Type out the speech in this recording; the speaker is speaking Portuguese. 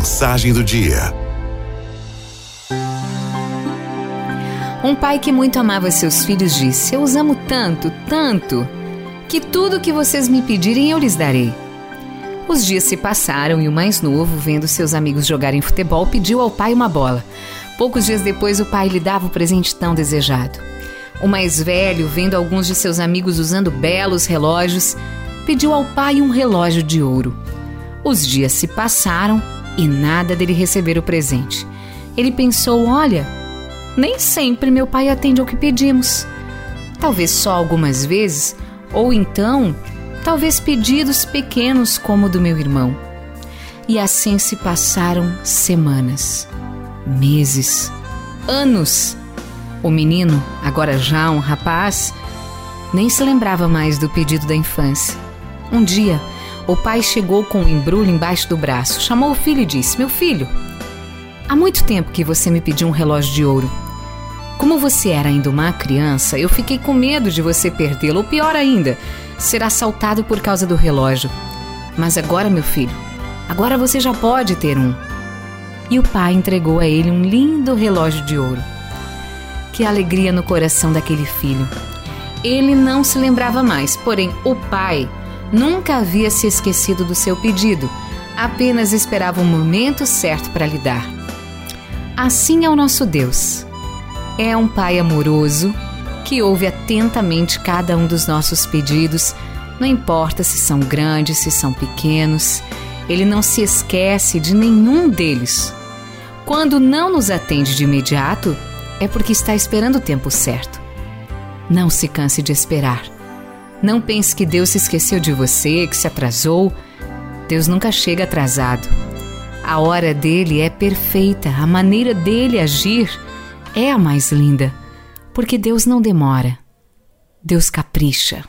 Mensagem do dia. Um pai que muito amava seus filhos disse: Eu os amo tanto, tanto, que tudo que vocês me pedirem eu lhes darei. Os dias se passaram e o mais novo, vendo seus amigos jogarem futebol, pediu ao pai uma bola. Poucos dias depois, o pai lhe dava o presente tão desejado. O mais velho, vendo alguns de seus amigos usando belos relógios, pediu ao pai um relógio de ouro. Os dias se passaram e nada dele receber o presente. Ele pensou: olha, nem sempre meu pai atende ao que pedimos. Talvez só algumas vezes, ou então, talvez pedidos pequenos como o do meu irmão. E assim se passaram semanas, meses, anos. O menino, agora já um rapaz, nem se lembrava mais do pedido da infância. Um dia, o pai chegou com um embrulho embaixo do braço, chamou o filho e disse: Meu filho, há muito tempo que você me pediu um relógio de ouro. Como você era ainda uma criança, eu fiquei com medo de você perdê-lo, ou pior ainda, ser assaltado por causa do relógio. Mas agora, meu filho, agora você já pode ter um. E o pai entregou a ele um lindo relógio de ouro. Que alegria no coração daquele filho. Ele não se lembrava mais, porém o pai nunca havia se esquecido do seu pedido, apenas esperava o momento certo para lhe dar. Assim é o nosso Deus. É um Pai amoroso que ouve atentamente cada um dos nossos pedidos, não importa se são grandes, se são pequenos, ele não se esquece de nenhum deles. Quando não nos atende de imediato, é porque está esperando o tempo certo. Não se canse de esperar. Não pense que Deus se esqueceu de você, que se atrasou. Deus nunca chega atrasado. A hora dele é perfeita, a maneira dele agir é a mais linda, porque Deus não demora. Deus capricha.